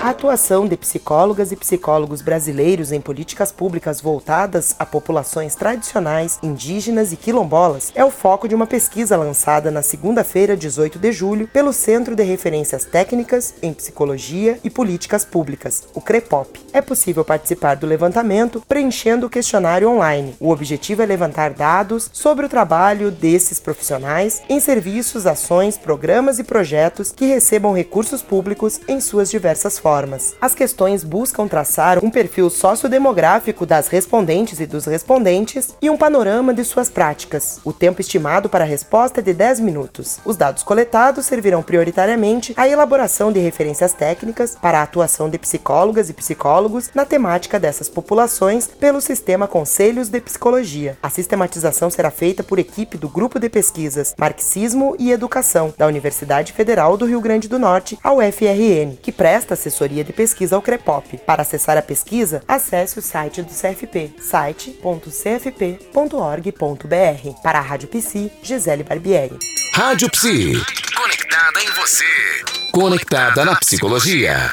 A atuação de psicólogas e psicólogos brasileiros em políticas públicas voltadas a populações tradicionais, indígenas e quilombolas é o foco de uma pesquisa lançada na segunda-feira, 18 de julho, pelo Centro de Referências Técnicas em Psicologia e Políticas Públicas, o CREPOP. É possível participar do levantamento preenchendo o questionário online. O objetivo é levantar dados sobre o trabalho desses profissionais em serviços, ações, programas e projetos que recebam recursos públicos em suas diversas formas As questões buscam traçar um perfil sociodemográfico das respondentes e dos respondentes e um panorama de suas práticas. O tempo estimado para a resposta é de 10 minutos. Os dados coletados servirão prioritariamente à elaboração de referências técnicas para a atuação de psicólogas e psicólogos na temática dessas populações pelo sistema Conselhos de Psicologia. A sistematização será feita por equipe do Grupo de Pesquisas Marxismo e Educação da Universidade Federal do Rio Grande do Norte, a UFRN, que presta assessoria assessoria de pesquisa ao CREPOP. Para acessar a pesquisa, acesse o site do CFP, site.cfp.org.br. Para a Rádio Psi, Gisele Barbieri. Rádio Psi. Conectada em você. Conectada na psicologia.